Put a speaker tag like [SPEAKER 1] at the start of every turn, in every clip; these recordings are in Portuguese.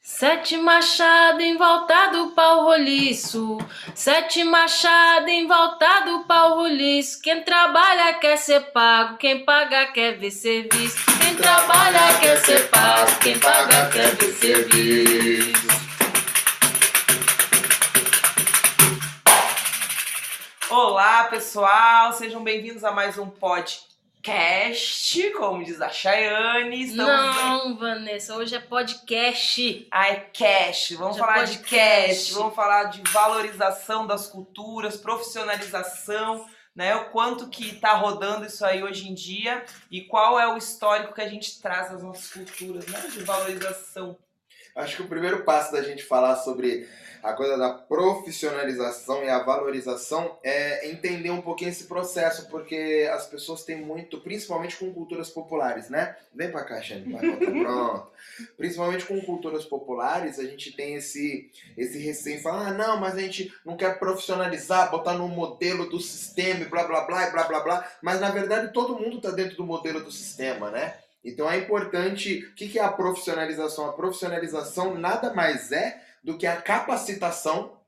[SPEAKER 1] Sete machado em volta do pau roliço, sete machado em volta do pau roliço. Quem trabalha quer ser pago, quem paga quer ver serviço. Quem trabalha quer ser pago, quem paga quer ver serviço.
[SPEAKER 2] Olá, pessoal, sejam bem-vindos a mais um podcast, como diz a Chayane. Estamos
[SPEAKER 1] Não, Vanessa, hoje é podcast.
[SPEAKER 2] Ah, é cash. Vamos
[SPEAKER 1] Já
[SPEAKER 2] falar
[SPEAKER 1] pode
[SPEAKER 2] de cash,
[SPEAKER 1] cash.
[SPEAKER 2] vamos falar de valorização das culturas, profissionalização, né? O quanto que tá rodando isso aí hoje em dia e qual é o histórico que a gente traz das nossas culturas, né? De valorização.
[SPEAKER 3] Acho que o primeiro passo da gente falar sobre a coisa da profissionalização e a valorização é entender um pouquinho esse processo, porque as pessoas têm muito, principalmente com culturas populares, né? Vem pra cá, Xane, vai, volta, pronto. Principalmente com culturas populares, a gente tem esse, esse receio, falar, ah, não, mas a gente não quer profissionalizar, botar no modelo do sistema e blá blá blá e blá blá blá, mas na verdade todo mundo tá dentro do modelo do sistema, né? Então é importante. O que que é a profissionalização? A profissionalização nada mais é do que a capacitação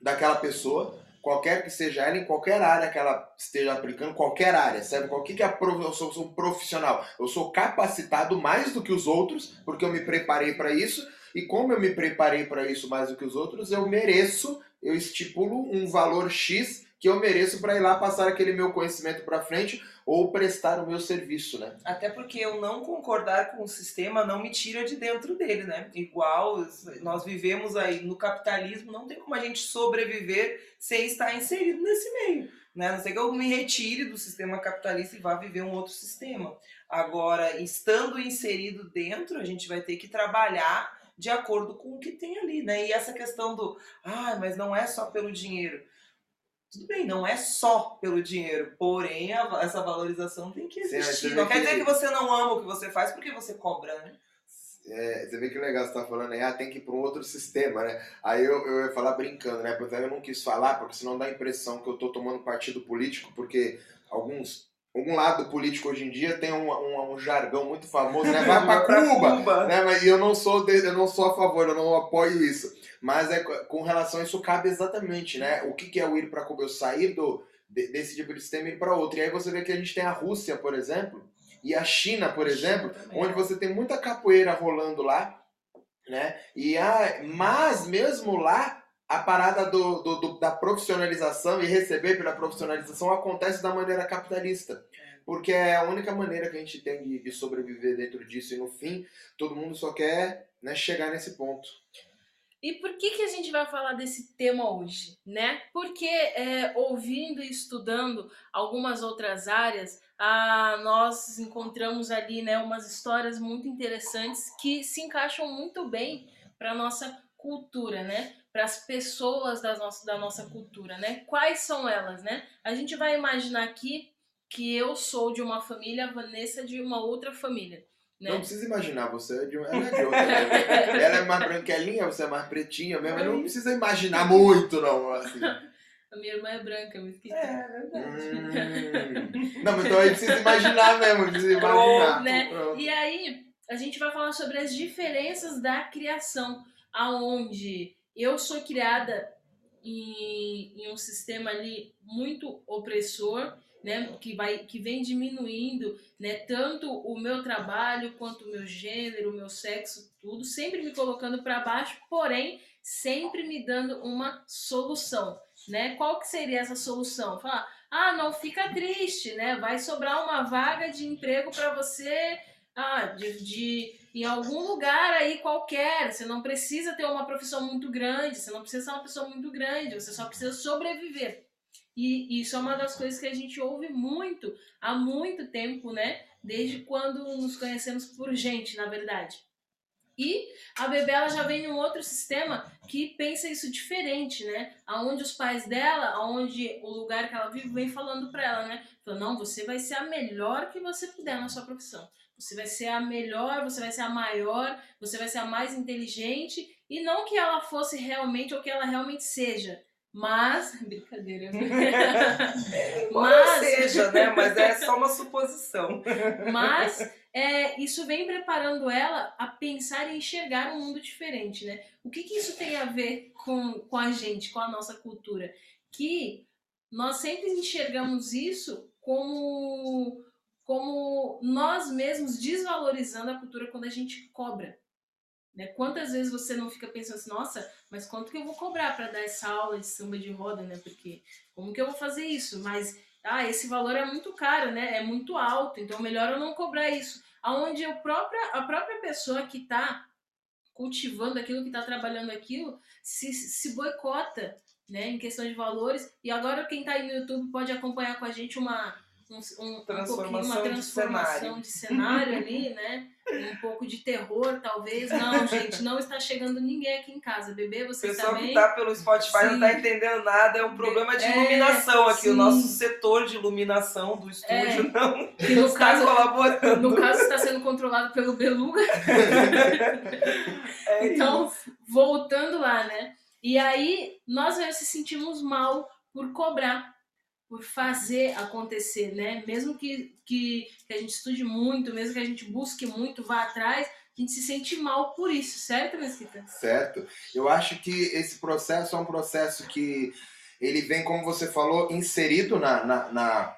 [SPEAKER 3] daquela pessoa, qualquer que seja ela, em qualquer área que ela esteja aplicando, qualquer área, sabe? Qual que é. Eu sou, sou um profissional. Eu sou capacitado mais do que os outros, porque eu me preparei para isso. E como eu me preparei para isso mais do que os outros, eu mereço, eu estipulo um valor X que eu mereço para ir lá passar aquele meu conhecimento para frente ou prestar o meu serviço, né?
[SPEAKER 2] Até porque eu não concordar com o sistema não me tira de dentro dele, né? Igual nós vivemos aí no capitalismo, não tem como a gente sobreviver sem estar inserido nesse meio. Né? A não sei que eu me retire do sistema capitalista e vá viver um outro sistema. Agora, estando inserido dentro, a gente vai ter que trabalhar de acordo com o que tem ali, né? E essa questão do, ah, mas não é só pelo dinheiro. Tudo bem, não é só pelo dinheiro, porém a- essa valorização tem que
[SPEAKER 3] Sim,
[SPEAKER 2] existir.
[SPEAKER 3] você
[SPEAKER 2] não quer
[SPEAKER 3] que-
[SPEAKER 2] dizer que você não ama o que você faz porque você cobra, né?
[SPEAKER 3] É, você vê que legal você tá falando aí, ah, tem que ir para um outro sistema, né? Aí eu, eu ia falar brincando, né? Porque eu não quis falar, porque senão dá a impressão que eu tô tomando partido político, porque alguns. Algum lado político hoje em dia tem um, um, um jargão muito famoso, né? Vai pra
[SPEAKER 2] Pra
[SPEAKER 3] Cuba!
[SPEAKER 2] Cuba.
[SPEAKER 3] né? Mas eu não sou de- eu não sou a favor, eu não apoio isso. Mas é co- com relação a isso cabe exatamente, né? O que, que é o ir para Cuba? Eu sair do, de- desse tipo de sistema e ir para outro. E aí você vê que a gente tem a Rússia, por exemplo, e a China, por exemplo,
[SPEAKER 2] também.
[SPEAKER 3] onde você tem muita capoeira rolando lá, né? E a, mas mesmo lá a parada do, do- do- da profissionalização e receber pela profissionalização acontece da maneira capitalista. Porque é a única maneira que a gente tem de, de sobreviver dentro disso. E no fim, todo mundo só quer né, chegar nesse ponto.
[SPEAKER 1] E por que, que a gente vai falar desse tema hoje, né? Porque é, ouvindo e estudando algumas outras áreas, ah, nós encontramos ali né, umas histórias muito interessantes que se encaixam muito bem para nossa cultura, né? Para as pessoas da nossa, da nossa cultura, né? Quais são elas, né? A gente vai imaginar aqui que eu sou de uma família, a Vanessa de uma outra família, né?
[SPEAKER 3] Não precisa imaginar, você é de, ela é de outra. né? ela é mais branquelinha, você é mais pretinha mesmo. mas Não precisa imaginar muito, não. Assim.
[SPEAKER 1] A minha irmã é branca, me esqueci.
[SPEAKER 2] É, verdade.
[SPEAKER 3] Hum. Não, mas então aí precisa imaginar mesmo, precisa imaginar.
[SPEAKER 1] né? E aí, a gente vai falar sobre as diferenças da criação, aonde eu sou criada em, em um sistema ali muito opressor, né, que vai que vem diminuindo, né, tanto o meu trabalho quanto o meu gênero, o meu sexo, tudo, sempre me colocando para baixo, porém sempre me dando uma solução, né? Qual que seria essa solução? Falar: "Ah, não fica triste, né? Vai sobrar uma vaga de emprego para você ah, de, de em algum lugar aí qualquer. Você não precisa ter uma profissão muito grande, você não precisa ser uma pessoa muito grande, você só precisa sobreviver. E isso é uma das coisas que a gente ouve muito há muito tempo, né? Desde quando nos conhecemos por gente, na verdade. E a bebê ela já vem em um outro sistema que pensa isso diferente, né? Aonde os pais dela, aonde o lugar que ela vive, vem falando pra ela, né? Falando, não, você vai ser a melhor que você puder na sua profissão. Você vai ser a melhor, você vai ser a maior, você vai ser a mais inteligente. E não que ela fosse realmente ou que ela realmente seja. Mas. Brincadeira. Mas-
[SPEAKER 2] seja, né? Mas é só uma suposição.
[SPEAKER 1] Mas é, isso vem preparando ela a pensar e enxergar um mundo diferente, né? O que, que isso tem a ver com, com a gente, com a nossa cultura? Que nós sempre enxergamos isso como, como nós mesmos desvalorizando a cultura quando a gente cobra. Né? Quantas vezes você não fica pensando assim, nossa, mas quanto que eu vou cobrar para dar essa aula de samba de roda, né? Porque como que eu vou fazer isso? Mas ah, esse valor é muito caro, né? É muito alto, então melhor eu não cobrar isso. Aonde a própria, a própria pessoa que está cultivando aquilo, que está trabalhando aquilo, se, se boicota, né? Em questão de valores. E agora quem está aí no YouTube pode acompanhar com a gente uma um, um,
[SPEAKER 2] transformação,
[SPEAKER 1] uma transformação de cenário. de cenário ali, né? Um pouco de terror, talvez. Não, gente, não está chegando ninguém aqui em casa. Bebê, você
[SPEAKER 2] Pessoal
[SPEAKER 1] também.
[SPEAKER 2] que tá pelo Spotify sim. não tá entendendo nada, é um problema de é, iluminação aqui. Sim. O nosso setor de iluminação do estúdio é, não que no está caso, colaborando.
[SPEAKER 1] No caso, está sendo controlado pelo Beluga. é então, isso. voltando lá, né? E aí, nós se sentimos mal por cobrar por fazer acontecer, né? Mesmo que, que, que, a gente estude muito, mesmo que a gente busque muito, vá atrás, a gente se sente mal por isso, certo, Mesquita?
[SPEAKER 3] Certo. Eu acho que esse processo é um processo que ele vem, como você falou, inserido na, na, na,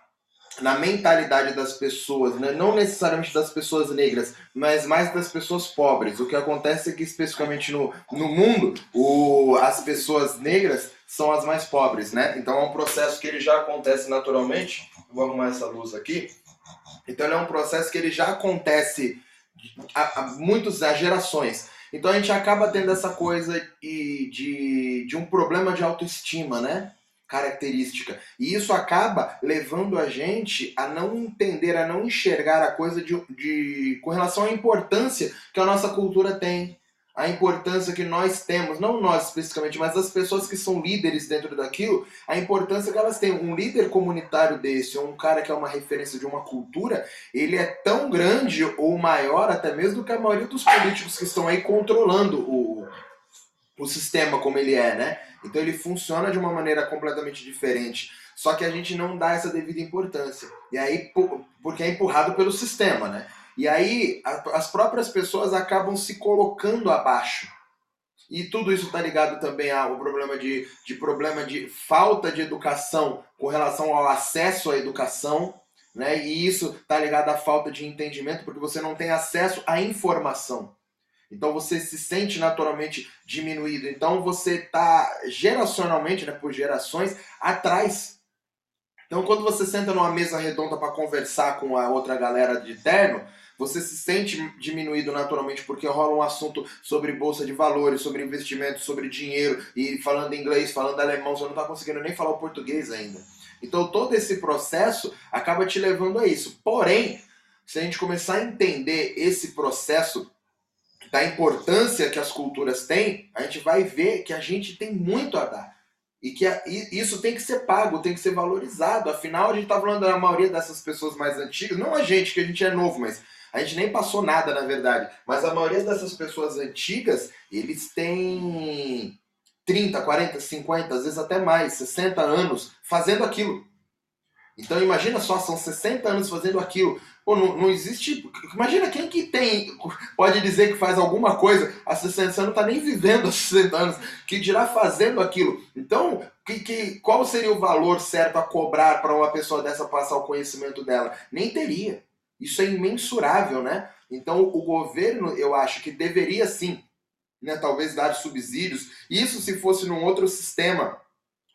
[SPEAKER 3] na mentalidade das pessoas, né? não necessariamente das pessoas negras, mas mais das pessoas pobres. O que acontece é que, especificamente no, no mundo, o, as pessoas negras são as mais pobres, né? Então é um processo que ele já acontece naturalmente. Vou arrumar essa luz aqui. Então é um processo que ele já acontece há, há muitas há gerações. Então a gente acaba tendo essa coisa de, de, de um problema de autoestima, né? Característica. E isso acaba levando a gente a não entender, a não enxergar a coisa de, de, com relação à importância que a nossa cultura tem a importância que nós temos, não nós especificamente, mas as pessoas que são líderes dentro daquilo, a importância que elas têm. Um líder comunitário desse, ou um cara que é uma referência de uma cultura, ele é tão grande ou maior até mesmo do que a maioria dos políticos que estão aí controlando o, o sistema como ele é, né? Então ele funciona de uma maneira completamente diferente. Só que a gente não dá essa devida importância. E aí, porque é empurrado pelo sistema, né? E aí a, as próprias pessoas acabam se colocando abaixo. E tudo isso está ligado também ao problema de, de problema de falta de educação com relação ao acesso à educação, né? E isso está ligado à falta de entendimento, porque você não tem acesso à informação. Então você se sente naturalmente diminuído. Então você está geracionalmente, né, por gerações, atrás. Então quando você senta numa mesa redonda para conversar com a outra galera de terno, você se sente diminuído naturalmente porque rola um assunto sobre bolsa de valores, sobre investimentos, sobre dinheiro e falando inglês, falando alemão, você não está conseguindo nem falar o português ainda. Então todo esse processo acaba te levando a isso. Porém, se a gente começar a entender esse processo da importância que as culturas têm, a gente vai ver que a gente tem muito a dar. E que isso tem que ser pago, tem que ser valorizado. Afinal, a gente está falando da maioria dessas pessoas mais antigas, não a gente, que a gente é novo, mas a gente nem passou nada, na verdade. Mas a maioria dessas pessoas antigas, eles têm 30, 40, 50, às vezes até mais, 60 anos fazendo aquilo. Então imagina só, são 60 anos fazendo aquilo. Pô, não, não existe. Imagina quem que tem. Pode dizer que faz alguma coisa há 60 anos, não está nem vivendo há 60 anos, que dirá fazendo aquilo. Então, que, que, qual seria o valor certo a cobrar para uma pessoa dessa passar o conhecimento dela? Nem teria. Isso é imensurável, né? Então o governo, eu acho que deveria sim, né, talvez dar subsídios. Isso se fosse num outro sistema,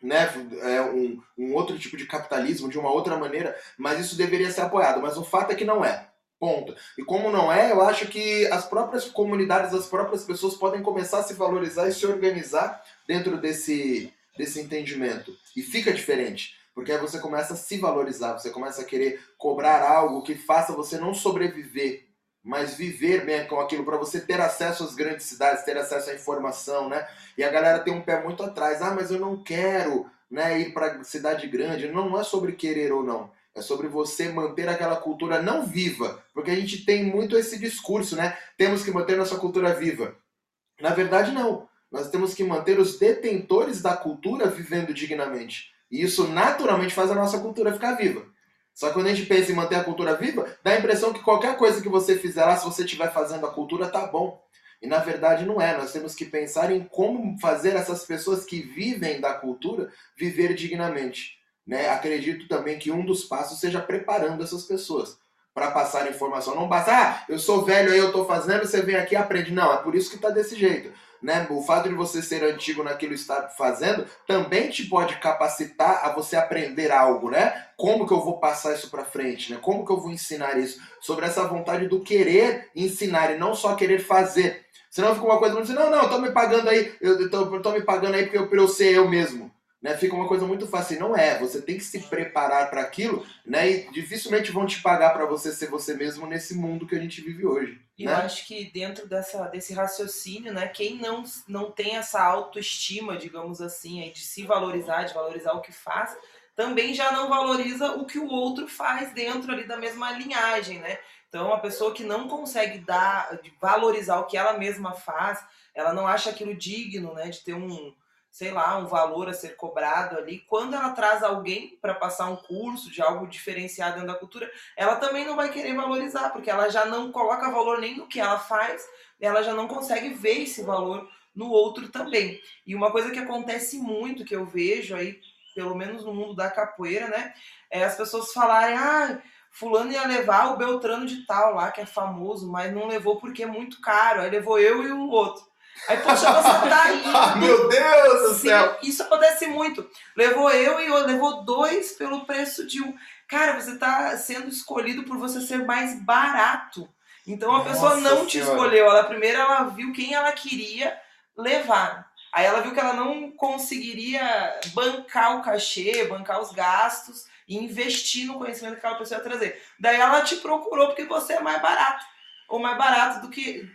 [SPEAKER 3] né, é, um, um outro tipo de capitalismo, de uma outra maneira, mas isso deveria ser apoiado. Mas o fato é que não é. Ponto. E como não é, eu acho que as próprias comunidades, as próprias pessoas podem começar a se valorizar e se organizar dentro desse, desse entendimento. E fica diferente. Porque aí você começa a se valorizar, você começa a querer cobrar algo que faça você não sobreviver, mas viver bem com aquilo, para você ter acesso às grandes cidades, ter acesso à informação, né? E a galera tem um pé muito atrás. Ah, mas eu não quero né, ir para cidade grande. Não, não é sobre querer ou não. É sobre você manter aquela cultura não viva. Porque a gente tem muito esse discurso, né? Temos que manter nossa cultura viva. Na verdade, não. Nós temos que manter os detentores da cultura vivendo dignamente. E isso naturalmente faz a nossa cultura ficar viva. Só que quando a gente pensa em manter a cultura viva, dá a impressão que qualquer coisa que você fizer lá, se você estiver fazendo a cultura, tá bom. E na verdade não é. Nós temos que pensar em como fazer essas pessoas que vivem da cultura viver dignamente. Né? Acredito também que um dos passos seja preparando essas pessoas para passar informação. Não basta, ah, eu sou velho aí, eu estou fazendo, você vem aqui e aprende. Não, é por isso que está desse jeito. Né? O fato de você ser antigo naquilo que está fazendo também te pode capacitar a você aprender algo, né? Como que eu vou passar isso para frente, né? Como que eu vou ensinar isso? Sobre essa vontade do querer ensinar e não só querer fazer. Senão fica uma coisa muito assim, não, não, tô me pagando aí, eu tô, tô me pagando aí porque eu, eu ser eu mesmo. Né? Fica uma coisa muito fácil. Não é, você tem que se preparar para aquilo, né? E dificilmente vão te pagar para você ser você mesmo nesse mundo que a gente vive hoje.
[SPEAKER 2] E
[SPEAKER 3] né?
[SPEAKER 2] eu acho que dentro dessa, desse raciocínio, né, quem não, não tem essa autoestima, digamos assim, aí, de se valorizar, de valorizar o que faz, também já não valoriza o que o outro faz dentro ali da mesma linhagem, né? Então, a pessoa que não consegue dar, valorizar o que ela mesma faz, ela não acha aquilo digno, né, de ter um, sei lá, um valor a ser cobrado ali. Quando ela traz alguém para passar um curso de algo diferenciado dentro da cultura, ela também não vai querer valorizar, porque ela já não coloca valor nem no que ela faz, ela já não consegue ver esse valor no outro também. E uma coisa que acontece muito, que eu vejo aí, pelo menos no mundo da capoeira, né, é as pessoas falarem, ah, fulano ia levar o Beltrano de tal lá, que é famoso, mas não levou porque é muito caro. Aí levou eu e o outro. Aí, poxa, você tá indo.
[SPEAKER 3] Meu Deus do
[SPEAKER 2] Sim,
[SPEAKER 3] céu!
[SPEAKER 2] Isso acontece muito. Levou eu e eu, levou dois pelo preço de um. Cara, você tá sendo escolhido por você ser mais barato. Então a
[SPEAKER 3] Nossa
[SPEAKER 2] pessoa não te
[SPEAKER 3] Senhora.
[SPEAKER 2] escolheu. Ela primeiro ela viu quem ela queria levar. Aí ela viu que ela não conseguiria bancar o cachê, bancar os gastos e investir no conhecimento que aquela pessoa ia trazer. Daí ela te procurou porque você é mais barato. Ou mais barato do que.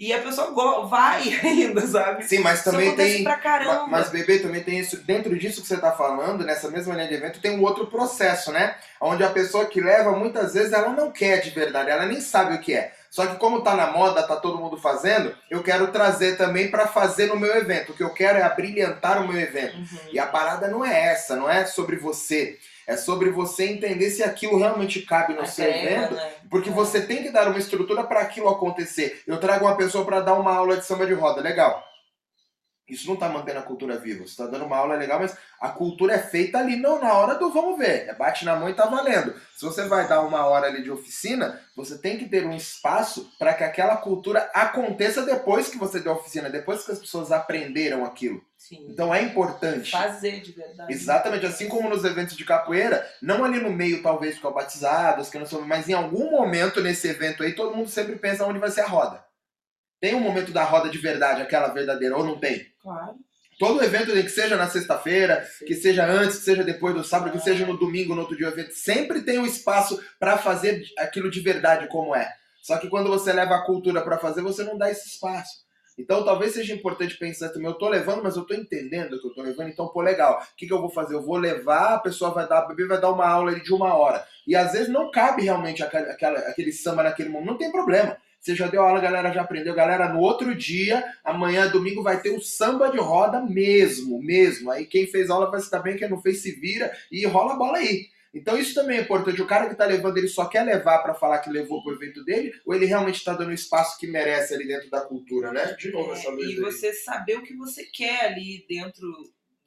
[SPEAKER 2] E a pessoa vai ainda, sabe?
[SPEAKER 3] Sim, mas
[SPEAKER 2] Isso
[SPEAKER 3] também
[SPEAKER 2] acontece
[SPEAKER 3] tem.
[SPEAKER 2] pra caramba.
[SPEAKER 3] Mas, bebê, também tem isso. Dentro disso que você está falando, nessa mesma linha de evento, tem um outro processo, né? Onde a pessoa que leva, muitas vezes, ela não quer de verdade, ela nem sabe o que é. Só que como tá na moda, tá todo mundo fazendo, eu quero trazer também para fazer no meu evento. O que eu quero é abrilhantar o meu evento.
[SPEAKER 2] Uhum.
[SPEAKER 3] E a parada não é essa, não é sobre você. É sobre você entender se aquilo realmente cabe no seu
[SPEAKER 2] Agrega,
[SPEAKER 3] evento.
[SPEAKER 2] né?
[SPEAKER 3] Porque
[SPEAKER 2] É.
[SPEAKER 3] você tem que dar uma estrutura para aquilo acontecer. Eu trago uma pessoa para dar uma aula de samba de roda, legal. Isso não tá mantendo a cultura viva. Você tá dando uma aula legal, mas a cultura é feita ali, não na hora do vamos ver. É bate na mão e tá valendo. Se você vai dar uma hora ali de oficina, você tem que ter um espaço para que aquela cultura aconteça depois que você deu a oficina, depois que as pessoas aprenderam aquilo.
[SPEAKER 2] Sim.
[SPEAKER 3] Então é importante.
[SPEAKER 2] Fazer de verdade.
[SPEAKER 3] Exatamente, assim como nos eventos de capoeira, não ali no meio, talvez, com batizados, que não são, mas em algum momento nesse evento aí, todo mundo sempre pensa onde vai ser a roda. Tem um momento da roda de verdade, aquela verdadeira, ou não tem?
[SPEAKER 2] Claro.
[SPEAKER 3] Todo evento, que seja na sexta-feira, que seja antes, que seja depois do sábado, que seja no domingo, no outro dia o evento, sempre tem um espaço para fazer aquilo de verdade como é. Só que quando você leva a cultura para fazer, você não dá esse espaço. Então talvez seja importante pensar também, eu tô levando, mas eu tô entendendo que eu tô levando, então, pô, legal. O que, que eu vou fazer? Eu vou levar, a pessoa vai dar, a bebê vai dar uma aula de uma hora. E às vezes não cabe realmente aquela, aquela- aquele samba naquele momento, não tem problema. Você já deu aula, a galera já aprendeu, galera, no outro dia, amanhã, domingo, vai ter o samba de roda mesmo, mesmo. Aí quem fez aula vai se dar bem, quem não fez se vira e rola a bola aí. Então isso também é importante. O cara que tá levando, ele só quer levar para falar que levou pro evento dele, ou ele realmente tá dando o espaço que merece ali dentro da cultura, né? De novo essa
[SPEAKER 2] É, e
[SPEAKER 3] aí.
[SPEAKER 2] você saber o que você quer ali dentro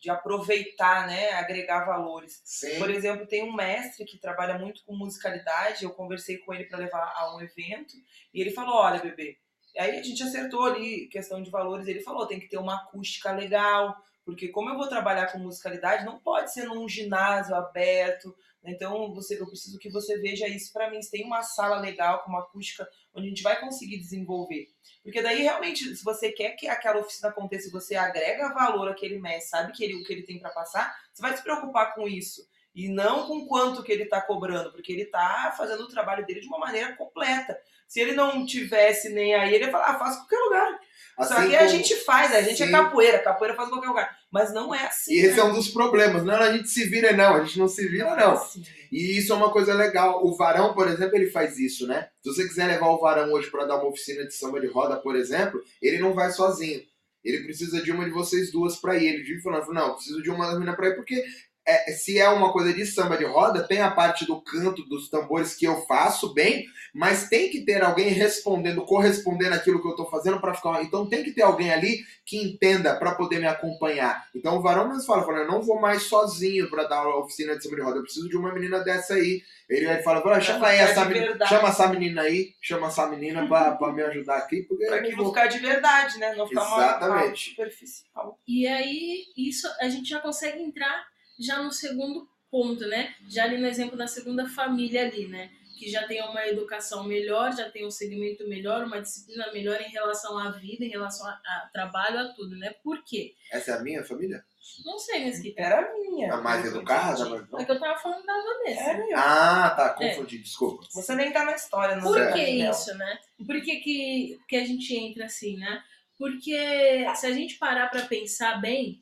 [SPEAKER 2] de aproveitar, né? Agregar valores.
[SPEAKER 3] Sim.
[SPEAKER 2] Por exemplo, tem um mestre que trabalha muito com musicalidade. Eu conversei com ele para levar a um evento e ele falou: Olha, bebê. Aí a gente acertou ali questão de valores. Ele falou: tem que ter uma acústica legal, porque como eu vou trabalhar com musicalidade, não pode ser num ginásio aberto. Então você, eu preciso que você veja isso para mim. Se tem uma sala legal com uma acústica onde a gente vai conseguir desenvolver. Porque daí realmente, se você quer que aquela oficina aconteça e você agrega valor àquele mestre, sabe que ele, o que ele tem para passar, você vai se preocupar com isso. E não com quanto que ele está cobrando, porque ele está fazendo o trabalho dele de uma maneira completa. Se ele não tivesse nem aí, ele ia falar, ah, faz em qualquer lugar. Só
[SPEAKER 3] Assim
[SPEAKER 2] que a
[SPEAKER 3] como-
[SPEAKER 2] gente faz, a gente
[SPEAKER 3] Sim.
[SPEAKER 2] é capoeira, capoeira faz qualquer lugar. Mas não é assim.
[SPEAKER 3] E esse
[SPEAKER 2] né?
[SPEAKER 3] é um dos problemas. Não, a gente se vira, não. A gente não se vira, não.
[SPEAKER 2] assim.
[SPEAKER 3] E isso é uma coisa legal. O Varão, por exemplo, ele faz isso, né? Se você quiser levar o Varão hoje para dar uma oficina de samba de roda, por exemplo, ele não vai sozinho. Ele precisa de uma de vocês duas para ir. Ele vive falando, não, preciso de uma das meninas para ir, porque é, se é uma coisa de samba de roda, tem a parte do canto dos tambores que eu faço bem, mas tem que ter alguém respondendo, correspondendo aquilo que eu estou fazendo para ficar. Então tem que ter alguém ali que entenda para poder me acompanhar. Então o varão mesmo fala, fala eu não vou mais sozinho para dar a oficina de samba de roda, eu preciso de uma menina dessa aí. Ele, ele fala, chama aí essa menina, chama essa menina aí, chama essa menina para me ajudar aqui, porque
[SPEAKER 2] para que vou ficar de verdade, né? Não ficar
[SPEAKER 3] Exatamente.
[SPEAKER 2] Uma, superficial.
[SPEAKER 1] E aí isso a gente já consegue entrar já no segundo ponto, né? Já ali no exemplo da segunda família ali, né? Que já tem uma educação melhor, já tem um segmento melhor, uma disciplina melhor em relação à vida, em relação a, a trabalho, a tudo, né? Por quê?
[SPEAKER 3] Essa é a minha família?
[SPEAKER 1] Não sei, mas que
[SPEAKER 2] Era a minha.
[SPEAKER 3] A mais educada?
[SPEAKER 1] Mas não. É que eu tava falando da Vanessa.
[SPEAKER 2] É minha.
[SPEAKER 3] Ah, tá, confundi, é. desculpa.
[SPEAKER 2] Você nem tá na história, não
[SPEAKER 1] Por que isso, né? Por que, que, que a gente entra assim, né? Porque se a gente parar para pensar bem,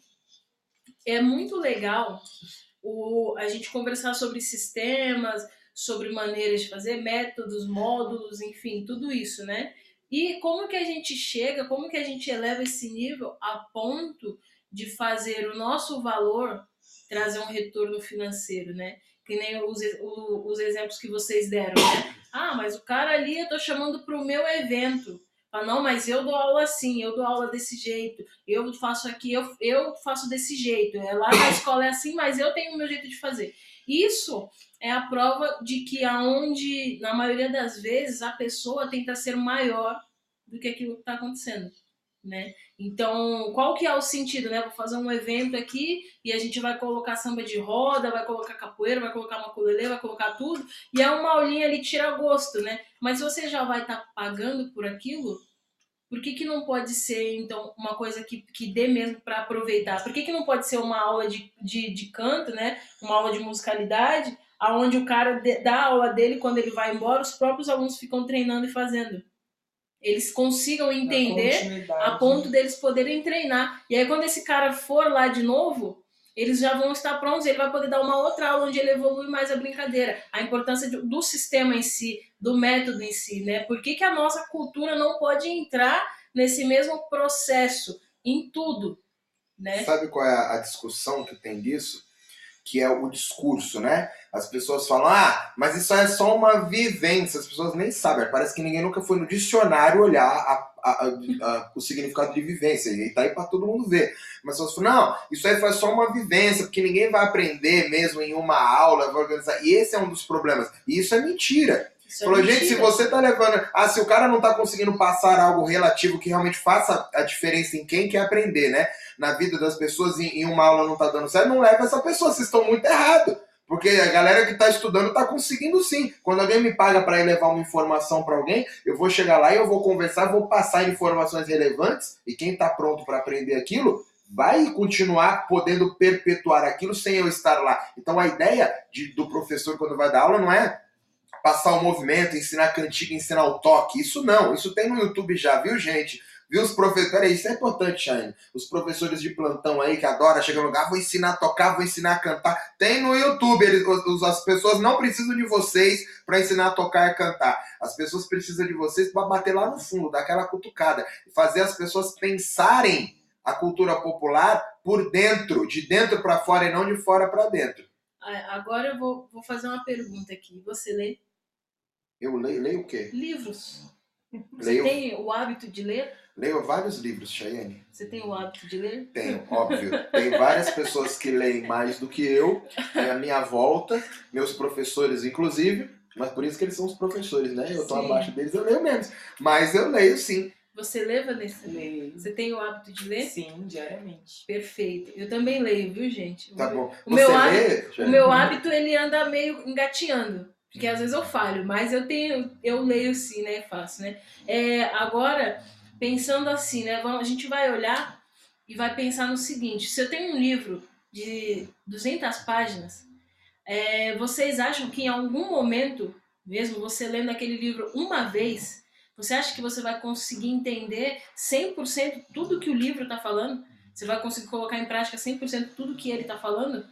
[SPEAKER 1] é muito legal o, a gente conversar sobre sistemas, sobre maneiras de fazer, métodos, módulos, enfim, tudo isso, né? E como que a gente chega, como que a gente eleva esse nível a ponto de fazer o nosso valor trazer um retorno financeiro, né? Que nem os, os exemplos que vocês deram, né? Ah, mas o cara ali eu tô chamando para o meu evento. Fala, não, mas eu dou aula assim, eu dou aula desse jeito, eu faço aqui, eu, eu faço desse jeito. É, lá na escola é assim, mas eu tenho o meu jeito de fazer. Isso é a prova de que aonde, na maioria das vezes, a pessoa tenta ser maior do que aquilo que está acontecendo. Né? Então, qual que é o sentido, né? Vou fazer um evento aqui e a gente vai colocar samba de roda, vai colocar capoeira, vai colocar maculelê, vai colocar tudo, e é uma aulinha ali tira gosto, né? Mas você já vai estar tá pagando por aquilo, por que, que não pode ser, então, uma coisa que, que dê mesmo para aproveitar? Por que, que não pode ser uma aula de, de, de canto, né? Uma aula de musicalidade, aonde o cara dá a aula dele, quando ele vai embora, os próprios alunos ficam treinando e fazendo eles consigam entender a ponto deles poderem treinar. E aí, quando esse cara for lá de novo, eles já vão estar prontos, ele vai poder dar uma outra aula onde ele evolui mais a brincadeira. A importância do sistema em si, do método em si, né? Por que, que a nossa cultura não pode entrar nesse mesmo processo, em tudo, né?
[SPEAKER 3] Sabe qual é a discussão que tem disso? Que é o discurso, né? As pessoas falam, ah, mas isso é só uma vivência. As pessoas nem sabem. Parece que ninguém nunca foi no dicionário olhar a, a, a, o significado de vivência. E tá aí para todo mundo ver. Mas as pessoas falam, não, isso aí foi só uma vivência, porque ninguém vai aprender mesmo em uma aula, vai organizar. E esse é um dos problemas. E isso é mentira. Isso é Falou, gente, se você tá levando. Ah, se o cara não tá conseguindo passar algo relativo que realmente faça a diferença em quem quer aprender, né? Na vida das pessoas, em, em uma aula não tá dando certo, não leva essa pessoa, vocês estão muito errados. Porque a galera que está estudando está conseguindo sim. Quando alguém me paga para ir levar uma informação para alguém, eu vou chegar lá e eu vou conversar, vou passar informações relevantes e quem está pronto para aprender aquilo vai continuar podendo perpetuar aquilo sem eu estar lá. Então a ideia de, do professor quando vai dar aula não é passar o movimento, ensinar cantiga, ensinar o toque. Isso não, isso tem no YouTube já, viu, gente? Viu os professores. Peraí, isso é importante, Shane. Os professores de plantão aí que adora chegar no lugar, vou ensinar a tocar, vou ensinar a cantar. Tem no YouTube. Eles, as pessoas não precisam de vocês para ensinar a tocar e a cantar. As pessoas precisam de vocês para bater lá no fundo, dar aquela cutucada. Fazer as pessoas pensarem a cultura popular por dentro, de dentro para fora e não de fora para dentro.
[SPEAKER 1] Agora eu vou, vou fazer uma pergunta aqui. Você lê?
[SPEAKER 3] Eu leio, leio o quê?
[SPEAKER 1] Livros. Você leio... tem o hábito de ler?
[SPEAKER 3] Leio vários livros, Cheyenne.
[SPEAKER 1] Você tem o hábito de ler?
[SPEAKER 3] Tenho, óbvio. tem várias pessoas que leem mais do que eu, é a minha volta, meus professores, inclusive. Mas por isso que eles são os professores, né? Eu tô sim. abaixo deles, eu leio menos. Mas eu leio sim.
[SPEAKER 1] Você lê, Vanessa?
[SPEAKER 2] Leio.
[SPEAKER 1] Você tem o hábito de ler?
[SPEAKER 2] Sim, diariamente.
[SPEAKER 1] Perfeito. Eu também leio, viu, gente?
[SPEAKER 3] Tá bom.
[SPEAKER 1] O, meu, hábito, o meu hábito, ele anda meio engatinhando. Porque às vezes eu falho, mas eu tenho, eu leio sim, né? Faço, né? É, agora, pensando assim, né? A gente vai olhar e vai pensar no seguinte: se eu tenho um livro de 200 páginas, é, vocês acham que em algum momento, mesmo você lendo aquele livro uma vez, você acha que você vai conseguir entender 100% tudo que o livro está falando? Você vai conseguir colocar em prática 100% tudo que ele está falando?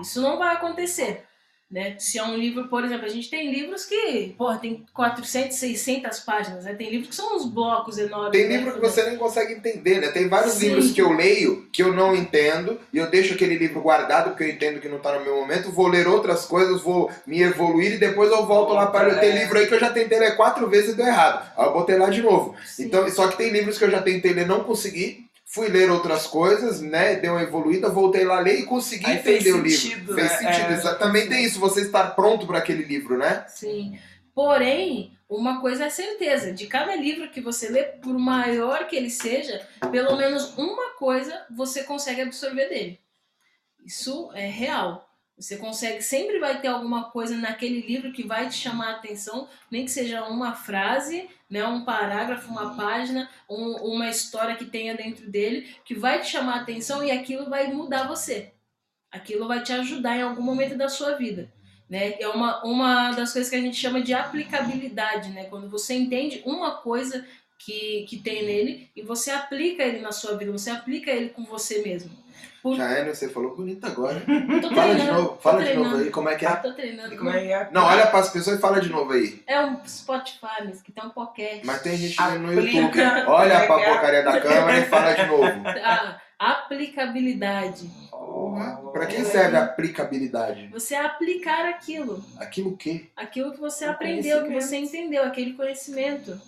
[SPEAKER 1] Isso não vai acontecer. Né? Se é um livro, por exemplo, a gente tem livros que, porra, tem 400, 600 páginas, né? Tem livros que são uns blocos enormes.
[SPEAKER 3] Tem
[SPEAKER 1] né?
[SPEAKER 3] livro que você nem consegue entender, né? Tem vários
[SPEAKER 1] Sim.
[SPEAKER 3] livros que eu leio que eu não entendo e eu deixo aquele livro guardado porque eu entendo que não tá no meu momento, vou ler outras coisas, vou me evoluir e depois eu volto lá para ler. Tem
[SPEAKER 2] É.
[SPEAKER 3] livro aí que eu já tentei ler quatro vezes e deu errado. Aí eu botei lá de novo.
[SPEAKER 1] Sim.
[SPEAKER 3] Então, só que tem livros que eu já tentei ler, não consegui. Fui ler outras coisas, né? Deu uma evoluída, voltei lá a ler e consegui
[SPEAKER 2] Aí
[SPEAKER 3] entender
[SPEAKER 2] fez
[SPEAKER 3] o livro.
[SPEAKER 2] sentido,
[SPEAKER 3] Fez
[SPEAKER 2] né?
[SPEAKER 3] sentido.
[SPEAKER 2] É.
[SPEAKER 3] Exa- Também tem isso, você estar pronto para aquele livro, né?
[SPEAKER 1] Sim. Porém, uma coisa é certeza: de cada livro que você lê, por maior que ele seja, pelo menos uma coisa você consegue absorver dele. Isso é real. Você consegue, sempre vai ter alguma coisa naquele livro que vai te chamar a atenção, nem que seja uma frase, né, um parágrafo, uma página, um- uma história que tenha dentro dele, que vai te chamar a atenção e aquilo vai mudar você. Aquilo vai te ajudar em algum momento da sua vida. Né? É uma, uma das coisas que a gente chama de aplicabilidade, né? Quando você entende uma coisa que, que tem nele e você aplica ele na sua vida, você aplica ele com você mesmo. Por-
[SPEAKER 3] Já é, né? Você falou bonito agora.
[SPEAKER 1] Tô
[SPEAKER 3] Fala de novo, fala de novo aí, como é que é?
[SPEAKER 1] Tô treinando.
[SPEAKER 2] Como é que é?
[SPEAKER 3] Não, olha para as pessoas e fala de novo aí.
[SPEAKER 1] É um Spotify, mas que tem um podcast.
[SPEAKER 3] Mas tem gente
[SPEAKER 2] Aplica-
[SPEAKER 3] no YouTube.
[SPEAKER 2] Como é
[SPEAKER 3] Olha
[SPEAKER 2] que
[SPEAKER 3] pra
[SPEAKER 2] é?
[SPEAKER 3] porcaria da câmera e fala de novo.
[SPEAKER 1] A aplicabilidade.
[SPEAKER 3] Pra que serve a aplicabilidade?
[SPEAKER 1] Você aplicar aquilo.
[SPEAKER 3] Aquilo o quê?
[SPEAKER 1] aquilo que você
[SPEAKER 2] O
[SPEAKER 1] aprendeu, que você entendeu, aquele conhecimento.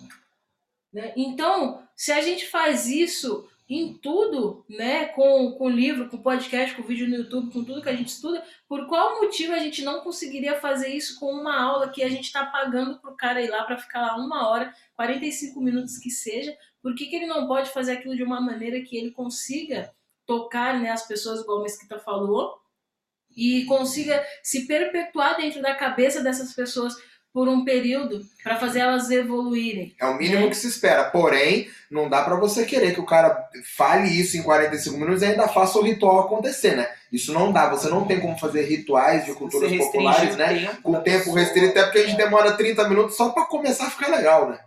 [SPEAKER 1] né? Então, se a gente faz isso em tudo, né, com, com livro, com podcast, com vídeo no YouTube, com tudo que a gente estuda, por qual motivo a gente não conseguiria fazer isso com uma aula que a gente está pagando pro cara ir lá para ficar lá uma hora, 45 minutos que seja? Por que, que ele não pode fazer aquilo de uma maneira que ele consiga tocar né, as pessoas, igual a Mesquita falou, e consiga se perpetuar dentro da cabeça dessas pessoas por um período para fazer elas evoluírem.
[SPEAKER 3] É o mínimo
[SPEAKER 1] É.
[SPEAKER 3] que se espera. Porém, não dá pra você querer que o cara fale isso em 45 minutos e ainda faça o ritual acontecer, né? Isso não dá. Você não tem como fazer rituais de culturas populares, né?
[SPEAKER 2] tempo
[SPEAKER 3] Com tempo
[SPEAKER 2] pessoa.
[SPEAKER 3] restrito, até porque a gente demora 30 minutos só pra começar a ficar legal, né?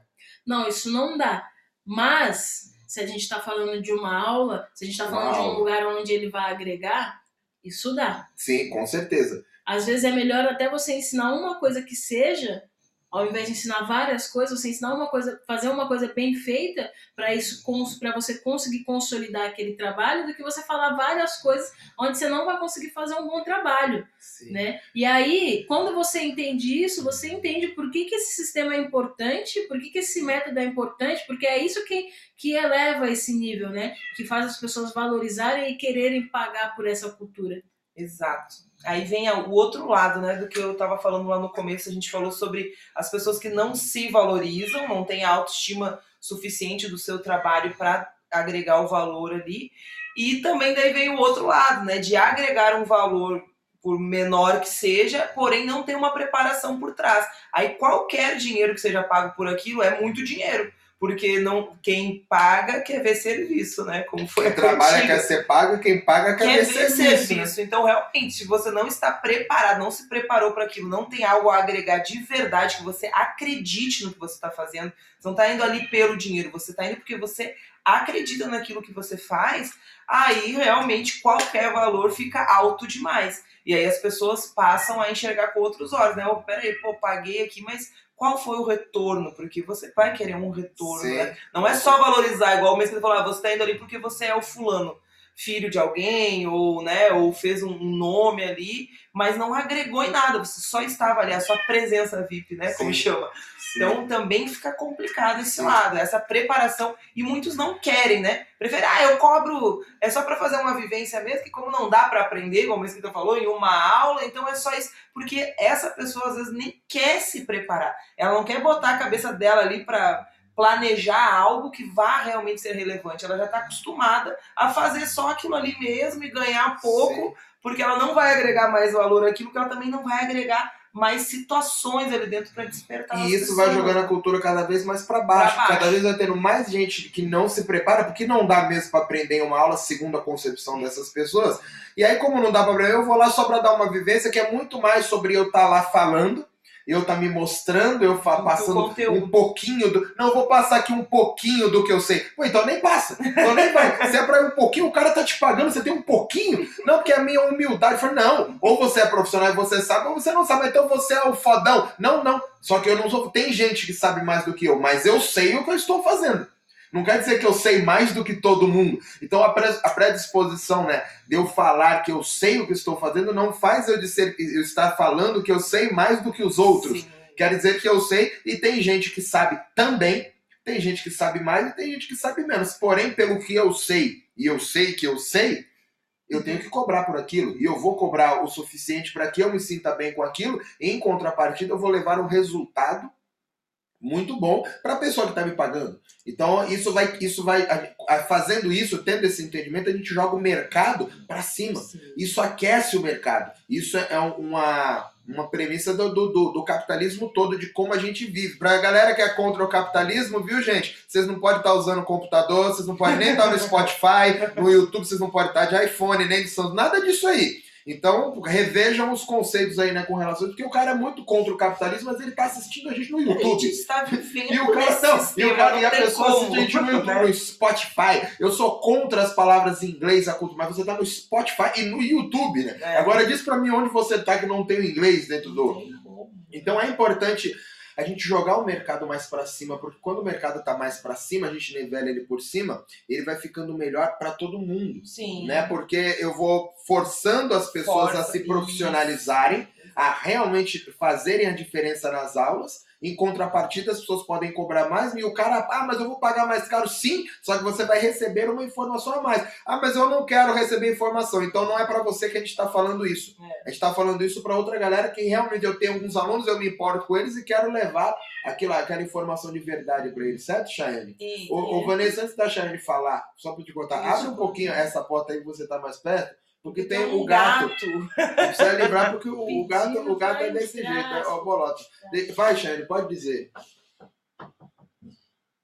[SPEAKER 1] Não, isso não dá. Mas se a gente está falando de uma aula, se a gente está falando de um
[SPEAKER 3] aula.
[SPEAKER 1] lugar onde ele vai agregar, isso dá.
[SPEAKER 3] Sim, com certeza.
[SPEAKER 1] Às vezes é melhor até você ensinar uma coisa que seja, ao invés de ensinar várias coisas, você ensinar uma coisa, fazer uma coisa bem feita para isso para você conseguir consolidar aquele trabalho, do que você falar várias coisas onde você não vai conseguir fazer um bom trabalho
[SPEAKER 3] Sim.
[SPEAKER 1] né? E aí, quando você entende isso, você entende por que, que esse sistema é importante, por que, que esse método é importante, porque é isso que, que eleva esse nível, né? Que faz as pessoas valorizarem e quererem pagar por essa cultura.
[SPEAKER 2] Exato. Aí vem o outro lado, né, do que eu estava falando lá no começo, a gente falou sobre as pessoas que não se valorizam, não têm autoestima suficiente do seu trabalho para agregar o valor ali. E também daí vem o outro lado, né, de agregar um valor por menor que seja, porém não ter uma preparação por trás. Aí qualquer dinheiro que seja pago por aquilo é muito dinheiro, porque não quem paga quer ver serviço, né? Como foi
[SPEAKER 3] Quem trabalha
[SPEAKER 2] cantiga
[SPEAKER 3] quer ser pago quem paga quer,
[SPEAKER 2] quer
[SPEAKER 3] ver
[SPEAKER 2] ver
[SPEAKER 3] serviço.
[SPEAKER 2] serviço.
[SPEAKER 3] né?
[SPEAKER 2] Então, realmente, se você não está preparado, não se preparou para aquilo, não tem algo a agregar de verdade, que você acredite no que você está fazendo, você não está indo ali pelo dinheiro, você está indo porque você acredita naquilo que você faz, aí realmente qualquer valor fica alto demais. E aí as pessoas passam a enxergar com outros olhos, né? Oh, peraí, pô, paguei aqui, mas qual foi o retorno? Porque você vai querer um retorno, né? Não é só valorizar, igual o mesmo que ele falou, ah, você tá indo ali porque você é o fulano, filho de alguém, ou, né, ou fez um nome ali, mas não agregou em nada, você só estava ali, a sua presença VIP, né, como
[SPEAKER 3] Sim.
[SPEAKER 2] chama.
[SPEAKER 3] Sim.
[SPEAKER 2] Então também fica complicado esse
[SPEAKER 3] Sim.
[SPEAKER 2] lado, essa preparação, e muitos não querem, né? Preferem, ah, eu cobro, é só para fazer uma vivência mesmo, que como não dá para aprender, como o Mesquita falou, em uma aula, então é só isso, porque essa pessoa às vezes nem quer se preparar, ela não quer botar a cabeça dela ali para planejar algo que vá realmente ser relevante. Ela já está acostumada a fazer só aquilo ali mesmo e ganhar pouco, porque ela não vai agregar mais valor àquilo, que ela também não vai agregar mais situações ali dentro para despertar.
[SPEAKER 3] E isso vai jogando a cultura cada vez mais para baixo.
[SPEAKER 2] Pra baixo.
[SPEAKER 3] Cada vez vai tendo mais gente que não se prepara, porque não dá mesmo para aprender em uma aula segundo a concepção dessas pessoas. E aí, como não dá para aprender, eu vou lá só para dar uma vivência que é muito mais sobre eu estar lá falando, eu tá me mostrando, eu fa-
[SPEAKER 2] Do
[SPEAKER 3] passando um pouquinho do. Não, eu vou passar aqui um pouquinho do que eu sei. Pô, então nem passa. Então nem vai. Se é pra um pouquinho, o cara tá te pagando, você tem um pouquinho. Não, porque a minha humildade. Falei, não, ou você é profissional e você sabe, ou você não sabe, então você é o fodão. Não, não. Só que eu não sou. Tem gente que sabe mais do que eu, mas eu sei o que eu estou fazendo. Não quer dizer que eu sei mais do que todo mundo. Então a pre- a predisposição, né, de eu falar que eu sei o que estou fazendo não faz eu, dizer, eu estar falando que eu sei mais do que os outros.
[SPEAKER 2] Sim.
[SPEAKER 3] Quer dizer que eu sei e tem gente que sabe também, tem gente que sabe mais e tem gente que sabe menos. Porém, pelo que eu sei e eu sei que eu sei, eu tenho que cobrar por aquilo e eu vou cobrar o suficiente para que eu me sinta bem com aquilo. Em contrapartida, eu vou levar um resultado muito bom para a pessoa que está me pagando. Então, isso vai, isso vai, a- a- fazendo isso, tendo esse entendimento, a gente joga o mercado para cima.
[SPEAKER 2] Sim.
[SPEAKER 3] Isso aquece o mercado. Isso é uma, uma premissa do, do, do- capitalismo todo, de como a gente vive. Pra galera que é contra o capitalismo, viu, gente? Vocês não podem estar usando computador, vocês não podem nem estar no Spotify, no YouTube, vocês não podem estar de iPhone, nem de Samsung, nada disso aí. Então, revejam os conceitos aí, né, com relação porque o cara é muito contra o capitalismo, mas ele tá assistindo a gente no
[SPEAKER 2] A gente
[SPEAKER 3] YouTube.
[SPEAKER 2] está vivendo
[SPEAKER 3] E o cara, não, e,
[SPEAKER 2] sistema,
[SPEAKER 3] o cara, e a pessoa
[SPEAKER 2] como,
[SPEAKER 3] assiste a gente no YouTube, no Spotify. Eu sou contra as palavras em inglês, a cultura, mas você tá no Spotify e no YouTube, né?
[SPEAKER 2] É.
[SPEAKER 3] Agora diz pra mim onde você tá que não tem o inglês dentro do. Então é importante a gente jogar o mercado mais pra cima, porque quando o mercado tá mais pra cima, a gente nivela ele por cima, ele vai ficando melhor pra todo mundo
[SPEAKER 2] Sim.
[SPEAKER 3] né? Porque eu vou forçando as pessoas a
[SPEAKER 2] Força,
[SPEAKER 3] se
[SPEAKER 2] isso.
[SPEAKER 3] profissionalizarem, a realmente fazerem a diferença nas aulas. Em contrapartida, as pessoas podem cobrar mais e o cara, ah, mas eu vou pagar mais caro, sim, só que você vai receber uma informação a mais. Ah, mas eu não quero receber informação, então não é para você que a gente está falando isso.
[SPEAKER 2] É.
[SPEAKER 3] A gente está falando isso para outra galera que realmente eu tenho alguns alunos, eu me importo com eles e quero levar aquela, aquela informação de verdade para eles, certo, Chayane? Ô, ô,
[SPEAKER 2] e-
[SPEAKER 3] Vanessa, antes da Chayane falar, só pra te contar, abre um pouquinho essa porta aí que você tá mais perto, porque tem,
[SPEAKER 2] um
[SPEAKER 3] o gato.
[SPEAKER 2] gato.
[SPEAKER 3] Precisa livrar porque o, o gato, o gato é desse jeito, é bolota. De- Vai, Chayane, pode dizer.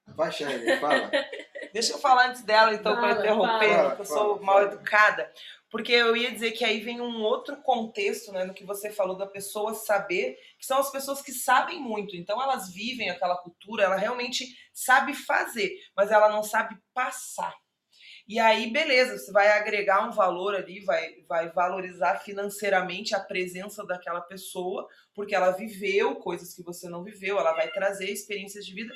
[SPEAKER 3] Vai, Chayane, fala.
[SPEAKER 2] Deixa eu falar antes dela, então, para interromper,
[SPEAKER 3] fala.
[SPEAKER 2] porque eu sou
[SPEAKER 3] fala,
[SPEAKER 2] mal
[SPEAKER 3] fala.
[SPEAKER 2] educada. Porque eu ia dizer que aí vem um outro contexto, né, no que você falou da pessoa saber, que são as pessoas que sabem muito. Então elas vivem aquela cultura, ela realmente sabe fazer, mas ela não sabe passar. E aí, beleza, você vai agregar um valor ali, vai, vai valorizar financeiramente a presença daquela pessoa, porque ela viveu coisas que você não viveu, ela vai trazer experiências de vida.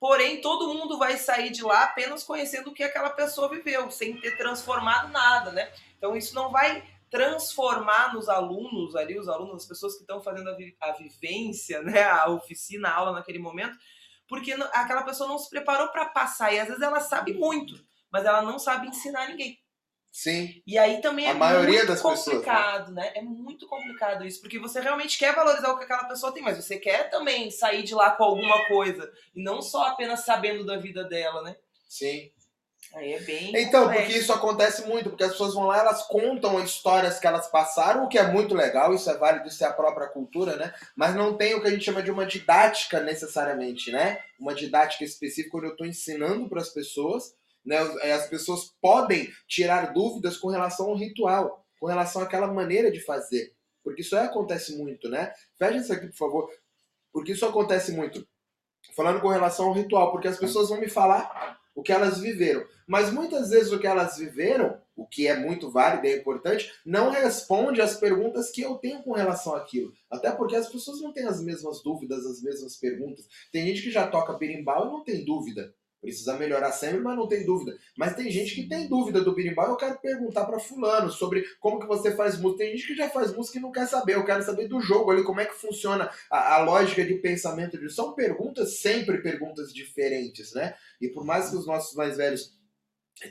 [SPEAKER 2] Porém, todo mundo vai sair de lá apenas conhecendo o que aquela pessoa viveu, sem ter transformado nada, né? Então, isso não vai transformar nos alunos ali, os alunos, as pessoas que estão fazendo a, vi- a vivência, né, a oficina, a aula naquele momento, porque aquela pessoa não se preparou para passar e às vezes ela sabe muito, mas ela não sabe ensinar ninguém.
[SPEAKER 3] Sim,
[SPEAKER 2] E aí também é
[SPEAKER 3] A maioria
[SPEAKER 2] muito
[SPEAKER 3] das pessoas, né?
[SPEAKER 2] complicado, né? É muito complicado isso, porque você realmente quer valorizar o que aquela pessoa tem, mas você quer também sair de lá com alguma coisa e não só apenas sabendo da vida dela, né?
[SPEAKER 3] sim.
[SPEAKER 2] Aí é bem
[SPEAKER 3] Então,
[SPEAKER 2] complexo.
[SPEAKER 3] porque isso acontece muito, porque as pessoas vão lá, elas contam histórias que elas passaram, o que é muito legal, isso é válido, isso é a própria cultura, né? Mas não tem o que a gente chama de uma didática necessariamente, né? Uma didática específica onde eu estou ensinando para as pessoas, né? As pessoas podem tirar dúvidas com relação ao ritual, com relação àquela maneira de fazer. Porque isso aí acontece muito, né? Fecha isso aqui, por favor. Porque isso acontece muito. Falando com relação ao ritual, porque as pessoas vão me falar o que elas viveram. Mas muitas vezes o que elas viveram, o que é muito válido e é importante, não responde às perguntas que eu tenho com relação àquilo. Até porque as pessoas não têm as mesmas dúvidas, as mesmas perguntas. Tem gente que já toca berimbau e não tem dúvida. Precisa melhorar sempre, mas não tem dúvida. Mas tem gente que tem dúvida do berimbau. Eu quero perguntar para fulano sobre como que você faz música. Tem gente que já faz música e não quer saber. Eu quero saber do jogo ali, como é que funciona a, a lógica de pensamento disso. São perguntas, sempre perguntas diferentes, né? E por mais que os nossos mais velhos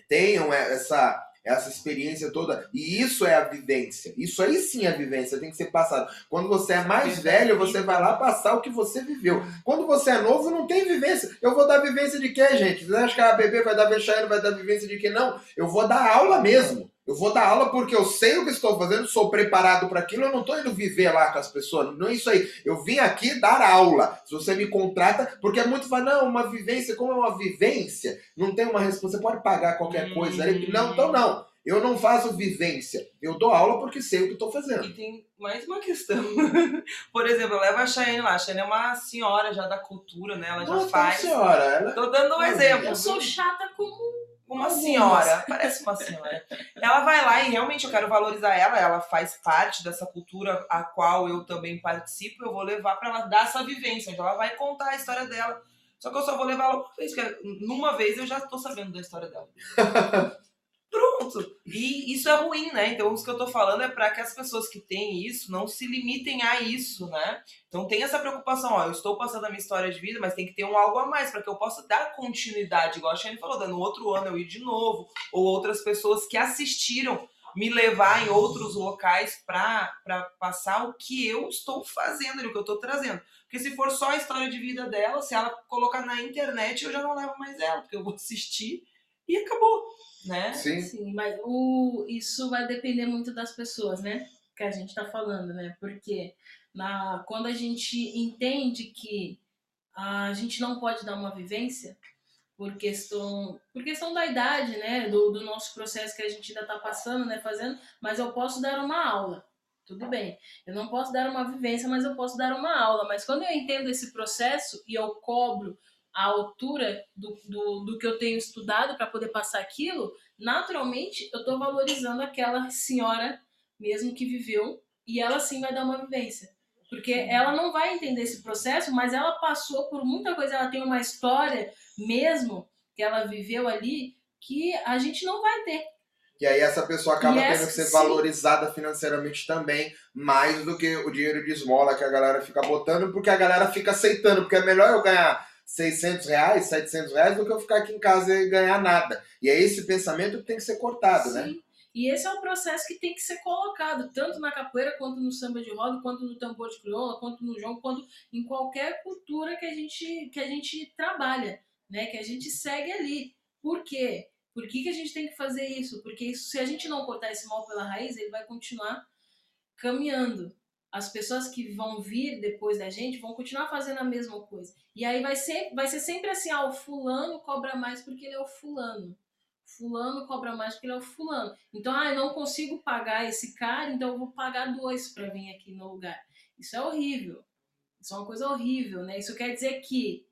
[SPEAKER 3] tenham essa, essa experiência toda, e isso é a vivência. Isso aí sim é a vivência, tem que ser passado. Quando você é mais velho, você vai lá passar o que você viveu. Quando você é novo, não tem vivência. Eu vou dar vivência de quê, gente? Você acha que a bebê vai dar vexame, vai dar vivência de quê? Não. Eu vou dar aula mesmo. Eu vou dar aula porque eu sei o que estou fazendo, sou preparado para aquilo, eu não estou indo viver lá com as pessoas. Não é isso aí. Eu vim aqui dar aula. Se você me contrata, porque é muito fala, não, uma vivência, como é uma vivência, não tem uma resposta, você pode pagar qualquer coisa ali. Não, então não. Eu não faço vivência. Eu dou aula porque sei o que estou fazendo.
[SPEAKER 2] E tem mais uma questão. Por exemplo, eu levo a Cheyenne lá. A Cheyenne é uma senhora já da cultura, né? Ela já
[SPEAKER 3] Não,
[SPEAKER 2] faz.
[SPEAKER 3] senhora, ela...
[SPEAKER 2] Tô dando um
[SPEAKER 3] Mas
[SPEAKER 2] exemplo.
[SPEAKER 1] Eu sou chata como.
[SPEAKER 2] Uma senhora, parece uma senhora. Ela vai lá e realmente eu quero valorizar ela, ela faz parte dessa cultura a qual eu também participo, eu vou levar para ela dar essa vivência, onde ela vai contar a história dela. Só que eu só vou levar ela uma vez, porque numa vez eu já tô sabendo da história dela. Pronto. E isso é ruim, né? Então, o que eu tô falando é para que as pessoas que têm isso não se limitem a isso, né? Então, tem essa preocupação, ó, eu estou passando a minha história de vida, mas tem que ter um algo a mais para que eu possa dar continuidade, igual a Shane falou, dando outro ano eu ir de novo, ou outras pessoas que assistiram me levar em outros locais para passar o que eu estou fazendo, o que eu estou trazendo. Porque se for só a história de vida dela, se ela colocar na internet, eu já não levo mais ela, porque eu vou assistir e acabou, né?
[SPEAKER 3] Sim.
[SPEAKER 1] Sim, mas o, isso vai depender muito das pessoas, né? Que a gente tá falando, né? Porque na, quando a gente entende que a gente não pode dar uma vivência por questão, por questão da idade, né? Do, do nosso processo que a gente ainda tá passando, né? Fazendo, mas eu posso dar uma aula. Tudo bem. Eu não posso dar uma vivência, mas eu posso dar uma aula. Mas quando eu entendo esse processo e eu cobro a altura do, do, do que eu tenho estudado para poder passar aquilo, naturalmente eu estou valorizando aquela senhora mesmo que viveu e ela sim vai dar uma vivência. Porque ela não vai entender esse processo, mas ela passou por muita coisa, ela tem uma história mesmo que ela viveu ali que a gente não vai ter.
[SPEAKER 3] E aí essa pessoa acaba
[SPEAKER 1] E
[SPEAKER 3] tendo
[SPEAKER 1] essa-
[SPEAKER 3] que ser
[SPEAKER 1] sim.
[SPEAKER 3] valorizada financeiramente também, mais do que o dinheiro de esmola que a galera fica botando, porque a galera fica aceitando, porque é melhor eu ganhar 600 reais, 700 reais, do que eu ficar aqui em casa e ganhar nada. E é esse pensamento que tem que ser cortado, né?
[SPEAKER 1] Sim. E esse é um processo que tem que ser colocado, tanto na capoeira, quanto no samba de roda, quanto no tambor de crioula, quanto no jogo, quanto em qualquer cultura que a gente, que a gente trabalha, né? Que a gente segue ali. Por quê? Por que, que a gente tem que fazer isso? Porque isso, se a gente não cortar esse mal pela raiz, ele vai continuar caminhando. As pessoas que vão vir depois da gente vão continuar fazendo a mesma coisa. E aí vai ser, vai ser sempre assim, ah, o fulano cobra mais porque ele é o fulano. Fulano cobra mais porque ele é o fulano. Então, ah, eu não consigo pagar esse cara, então eu vou pagar dois para vir aqui no lugar. Isso é horrível. Isso é uma coisa horrível, né? Isso quer dizer que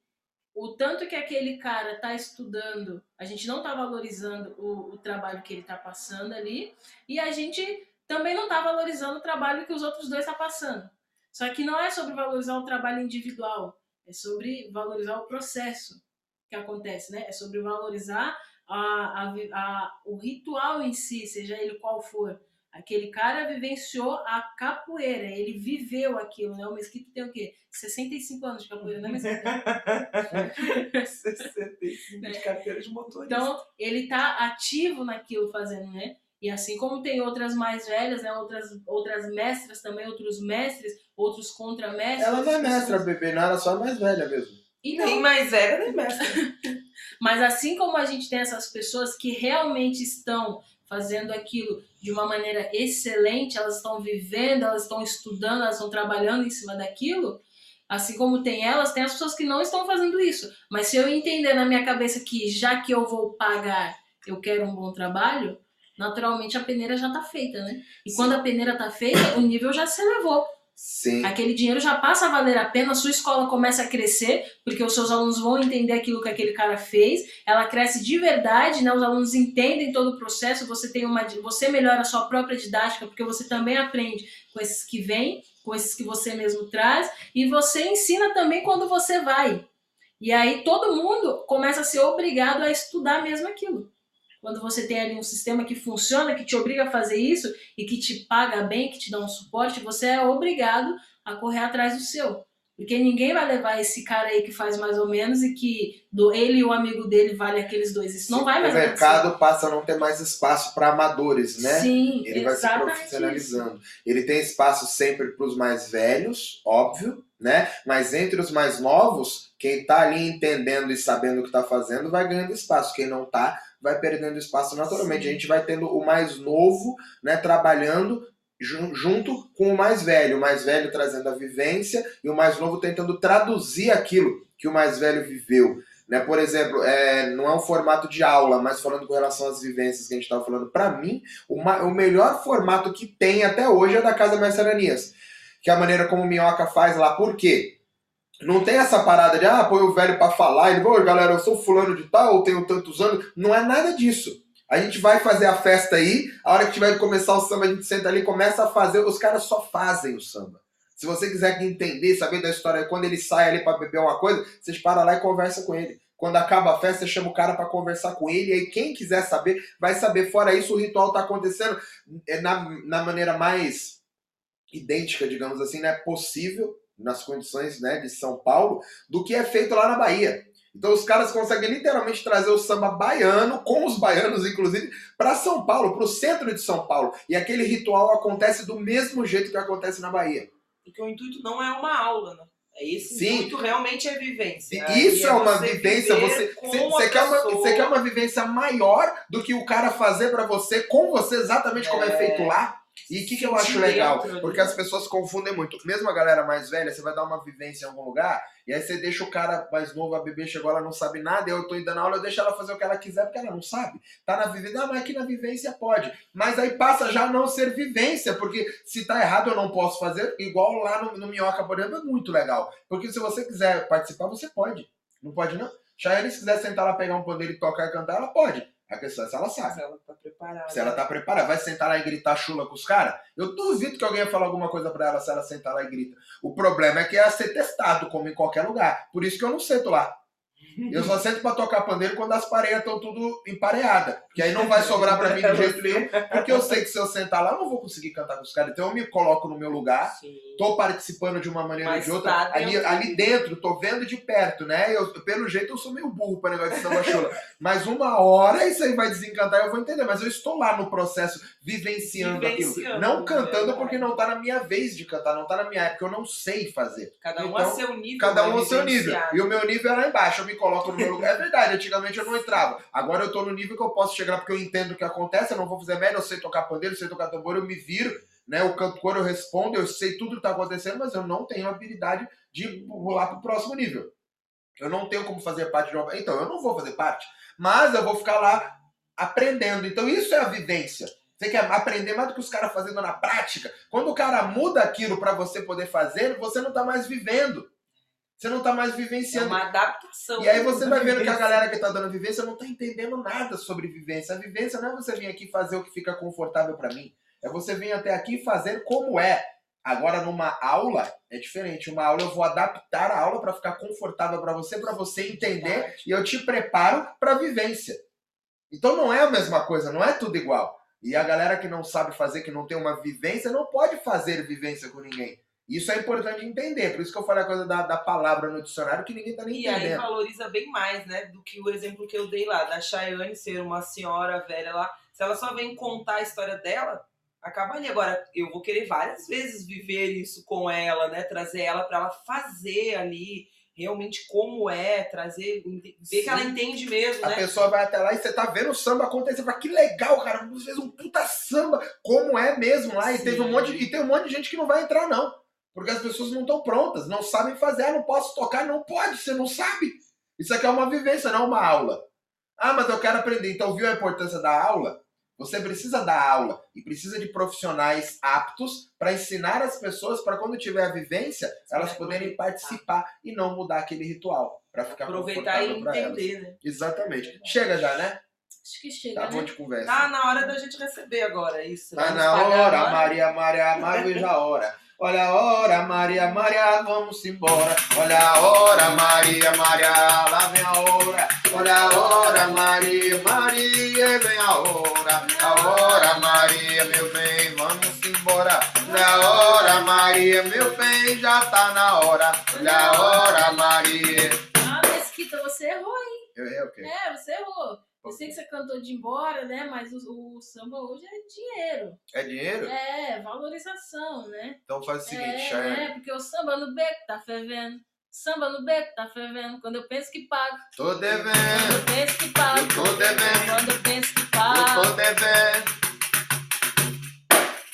[SPEAKER 1] o tanto que aquele cara está estudando, a gente não está valorizando o, o trabalho que ele está passando ali, e a gente também não está valorizando o trabalho que os outros dois estão passando. Só que não é sobre valorizar o trabalho individual, é sobre valorizar o processo que acontece, né? É sobre valorizar a, a, a, o ritual em si, seja ele qual for. Aquele cara vivenciou a capoeira, ele viveu aquilo, né? O Mesquito tem o quê? 65 anos de capoeira, né, Mesquito?
[SPEAKER 2] 65 de carteira de motorista.
[SPEAKER 1] Então, ele tá ativo naquilo fazendo, né? E assim como tem outras mais velhas, né? Outras, outras mestras também, outros mestres, outros contramestres.
[SPEAKER 3] Ela não é mestra,
[SPEAKER 1] pessoas-
[SPEAKER 3] bebê, não, ela só é mais velha mesmo.
[SPEAKER 1] Então,
[SPEAKER 2] Nem mais velha, nem mestra.
[SPEAKER 1] Mas assim como a gente tem essas pessoas que realmente estão fazendo aquilo de uma maneira excelente, elas estão vivendo, elas estão estudando, elas estão trabalhando em cima daquilo, assim como tem elas, tem as pessoas que não estão fazendo isso. Mas se eu entender na minha cabeça que já que eu vou pagar, eu quero um bom trabalho, naturalmente a peneira já está feita, né? E quando a peneira está feita, o nível já se elevou.
[SPEAKER 3] Sim.
[SPEAKER 1] Aquele dinheiro já passa a valer a pena, a sua escola começa a crescer, porque os seus alunos vão entender aquilo que aquele cara fez, ela cresce de verdade, né? Os alunos entendem todo o processo, você tem uma você melhora a sua própria didática, porque você também aprende com esses que vêm, com esses que você mesmo traz, e você ensina também quando você vai. E aí todo mundo começa a ser obrigado a estudar mesmo aquilo. Quando você tem ali um sistema que funciona, que te obriga a fazer isso e que te paga bem, que te dá um suporte, você é obrigado a correr atrás do seu. Porque ninguém vai levar esse cara aí que faz mais ou menos e que do ele e o amigo dele vale aqueles dois. Isso não vai mais
[SPEAKER 3] O mercado passa a não ter mais espaço para amadores, né?
[SPEAKER 1] Sim,
[SPEAKER 3] Ele vai se profissionalizando. Ele tem espaço sempre para os mais velhos, óbvio, né? Mas entre os mais novos, quem tá ali entendendo e sabendo o que tá fazendo vai ganhando espaço. Quem não tá, vai perdendo espaço naturalmente.
[SPEAKER 1] Sim.
[SPEAKER 3] A gente vai tendo o mais novo, né, trabalhando jun- junto com o mais velho, o mais velho trazendo a vivência e o mais novo tentando traduzir aquilo que o mais velho viveu. Né? Por exemplo, é, não é um formato de aula, mas falando com relação às vivências que a gente estava falando, para mim, uma, o melhor formato que tem até hoje é da Casa Mestre Ananias. Que é a maneira como o Minhoca faz lá. Por quê? Não tem essa parada de, ah, põe o velho para falar, ele, oi galera, eu sou fulano de tal, tenho tantos anos. Não é nada disso. A gente vai fazer a festa aí, a hora que tiver de começar o samba, a gente senta ali começa a fazer. Os caras só fazem o samba. Se você quiser entender, saber da história, quando ele sai ali para beber uma coisa, vocês param lá e conversa com ele. Quando acaba a festa, chama o cara para conversar com ele. E aí, quem quiser saber, vai saber. Fora isso, o ritual tá acontecendo é na, na maneira mais idêntica, digamos assim, né? Possível, nas condições né, de São Paulo, do que é feito lá na Bahia. Então os caras conseguem literalmente trazer o samba baiano, com os baianos inclusive, para São Paulo, para o centro de São Paulo. E aquele ritual acontece do mesmo jeito que acontece na Bahia.
[SPEAKER 2] Porque o intuito não é uma aula, né? É esse Sim. intuito realmente é vivência.
[SPEAKER 3] Isso é, é uma vivência. Você, você, quer uma, você quer uma vivência maior do que o cara fazer para você, com você, exatamente é. como é feito lá? E o que, que eu acho legal? Porque as pessoas confundem muito. Mesmo a galera mais velha, você vai dar uma vivência em algum lugar, e aí você deixa o cara mais novo, a bebê chegou, ela não sabe nada, eu tô indo na aula, eu deixo ela fazer o que ela quiser, porque ela não sabe. Tá na vivência, ah, mas aqui na vivência pode. Mas aí passa já a não ser vivência, porque se tá errado eu não posso fazer, igual lá no, no Minhoca, por exemplo, é muito legal. Porque se você quiser participar, você pode. Não pode não? Chayane, se quiser sentar lá, pegar um pandeiro e tocar e cantar, ela pode. A questão é se ela sabe.
[SPEAKER 2] Se ela tá preparada.
[SPEAKER 3] Se ela tá preparada. Vai sentar lá e gritar chula com os caras? Eu duvido que alguém ia falar alguma coisa pra ela se ela sentar lá e grita. O problema é que ia ser testado, como em qualquer lugar. Por isso que eu não sento lá. Eu só sento pra tocar pandeiro quando as pareias estão tudo empareadas. Porque aí não vai sobrar pra mim de jeito nenhum. Porque eu sei que se eu sentar lá, eu não vou conseguir cantar com os caras. Então eu me coloco no meu lugar, Sim. tô participando de uma maneira ou de outra. Tá ali, dentro. ali dentro, tô vendo de perto, né? Eu, pelo jeito eu sou meio burro pra negócio de samba chula. Mas uma hora isso aí vai desencantar e eu vou entender. Mas eu estou lá no processo, vivenciando, vivenciando aquilo. Não cantando porque não tá na minha vez de cantar, não tá na minha época. Eu não sei fazer.
[SPEAKER 2] Cada um então, a seu nível.
[SPEAKER 3] Cada um a seu nível. E o meu nível é lá embaixo. Eu me coloco coloco no meu lugar. É verdade, antigamente eu não entrava. Agora eu tô no nível que eu posso chegar porque eu entendo o que acontece, eu não vou fazer merda, eu sei tocar pandeiro, eu sei tocar tambor, eu me viro, né? O canto cor eu respondo, eu sei tudo que tá acontecendo, mas eu não tenho habilidade de pular pro próximo nível. Eu não tenho como fazer parte de uma. Então, eu não vou fazer parte. Mas eu vou ficar lá aprendendo. Então, isso é a vivência. Você quer aprender mais do que os caras fazendo na prática. Quando o cara muda aquilo para você poder fazer, você não tá mais vivendo. Você não tá mais vivenciando. É
[SPEAKER 2] uma adaptação.
[SPEAKER 3] E aí você vai vendo que a galera que tá dando vivência não tá entendendo nada sobre vivência. A vivência não é você vir aqui fazer o que fica confortável para mim. É você vir até aqui fazer como é. Agora, numa aula, é diferente. Uma aula eu vou adaptar a aula para ficar confortável para você, para você entender, e eu te preparo para vivência. Então não é a mesma coisa, não é tudo igual. E a galera que não sabe fazer, que não tem uma vivência, não pode fazer vivência com ninguém. Isso é importante entender, por isso que eu falei a coisa da, da palavra no dicionário que ninguém tá nem
[SPEAKER 2] e
[SPEAKER 3] entendendo.
[SPEAKER 2] E aí valoriza bem mais, né, do que o exemplo que eu dei lá, da Chayane ser uma senhora velha lá. Se ela só vem contar a história dela, acaba ali. Agora, eu vou querer várias vezes viver isso com ela, né, trazer ela para ela fazer ali realmente como é, trazer, ver Sim. que ela entende mesmo,
[SPEAKER 3] a
[SPEAKER 2] né?
[SPEAKER 3] A pessoa vai até lá e você tá vendo o samba acontecer, fala, que legal, cara, você fez um puta samba, como é mesmo lá, e teve um monte, e tem um monte de gente que não vai entrar não. Porque as pessoas não estão prontas, não sabem fazer. Ah, não posso tocar, não pode, você não sabe. Isso aqui é uma vivência, não uma aula. Ah, mas eu quero aprender. Então, viu a importância da aula? Você precisa dar aula e precisa de profissionais aptos para ensinar as pessoas para quando tiver a vivência, elas poderem participar e não mudar aquele ritual. Para ficar
[SPEAKER 2] Aproveitar e entender, elas. né?
[SPEAKER 3] Exatamente. Chega já, né?
[SPEAKER 1] Acho que chega.
[SPEAKER 3] Tá
[SPEAKER 1] bom
[SPEAKER 3] né? de conversa.
[SPEAKER 2] Tá na hora da gente receber agora, isso.
[SPEAKER 3] Tá na hora, Maria, Maria, Maria, veja a hora. Olha a hora, Maria, Maria, vamos embora. Olha a hora, Maria, Maria, lá vem a hora. Olha a hora, Maria, Maria, vem a hora. A hora, Maria, meu bem, vamos embora. Olha a hora, Maria, meu bem, já tá na hora. Olha a hora, Maria.
[SPEAKER 1] Ah, Mesquita, você errou, hein?
[SPEAKER 3] Eu errei o quê?
[SPEAKER 1] É, você errou. Eu sei que você cantou de embora, né? Mas o, o, samba hoje é dinheiro.
[SPEAKER 3] É dinheiro?
[SPEAKER 1] É, valorização, né?
[SPEAKER 3] Então faz o seguinte,
[SPEAKER 1] é,
[SPEAKER 3] Chayane.
[SPEAKER 1] É, porque o samba no beco tá fervendo. Samba no beco tá fervendo. Quando eu penso que pago.
[SPEAKER 3] Tô devendo.
[SPEAKER 1] Quando eu penso que pago.
[SPEAKER 3] Eu tô devendo.
[SPEAKER 1] Quando eu penso que pago.
[SPEAKER 3] Eu tô devendo.